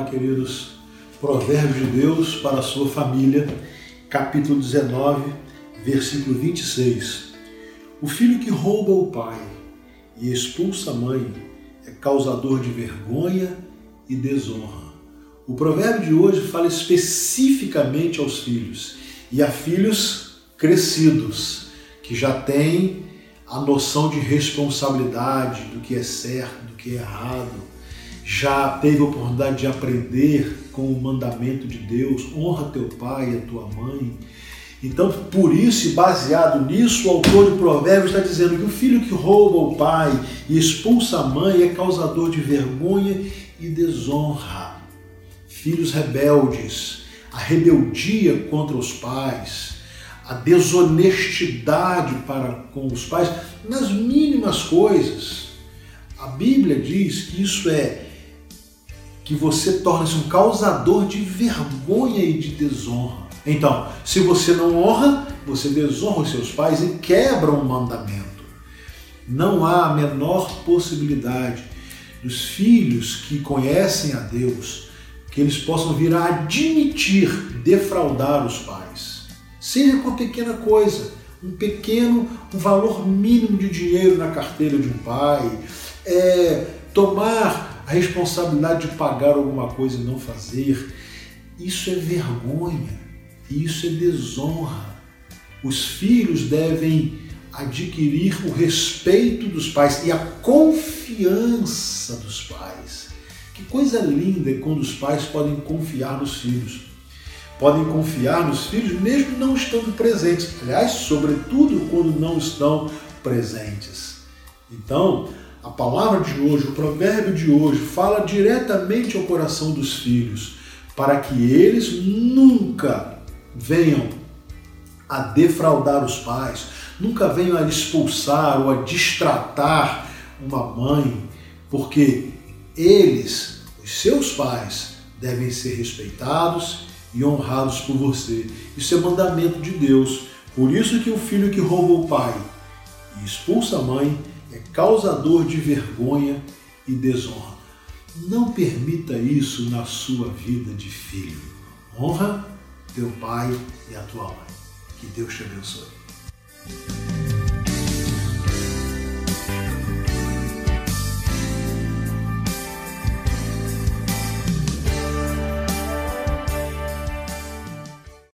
queridos. Provérbio de Deus para a sua família, capítulo 19, versículo 26. O filho que rouba o pai e expulsa a mãe é causador de vergonha e desonra. O provérbio de hoje fala especificamente aos filhos e a filhos crescidos, que já têm a noção de responsabilidade do que é certo, do que é errado, já teve a oportunidade de aprender com o mandamento de Deus, honra teu pai e a tua mãe. Então, por isso baseado nisso, o autor do provérbio está dizendo que o filho que rouba o pai e expulsa a mãe é causador de vergonha e desonra. Filhos rebeldes, a rebeldia contra os pais, a desonestidade para com os pais nas mínimas coisas. A Bíblia diz que isso é que você torna-se um causador de vergonha e de desonra. Então, se você não honra, você desonra os seus pais e quebra um mandamento. Não há a menor possibilidade dos filhos que conhecem a Deus que eles possam vir a admitir defraudar os pais. Seja com pequena coisa, um pequeno, um valor mínimo de dinheiro na carteira de um pai, é, tomar a responsabilidade de pagar alguma coisa e não fazer, isso é vergonha, isso é desonra. Os filhos devem adquirir o respeito dos pais e a confiança dos pais. Que coisa linda é quando os pais podem confiar nos filhos. Podem confiar nos filhos mesmo não estando presentes. Aliás, sobretudo quando não estão presentes. Então, a palavra de hoje, o provérbio de hoje, fala diretamente ao coração dos filhos, para que eles nunca venham a defraudar os pais, nunca venham a expulsar ou a distratar uma mãe, porque eles, os seus pais, devem ser respeitados e honrados por você. Isso é mandamento de Deus. Por isso que o filho que rouba o pai e expulsa a mãe é causador de vergonha e desonra. Não permita isso na sua vida de filho. Honra teu pai e a tua mãe. Que Deus te abençoe.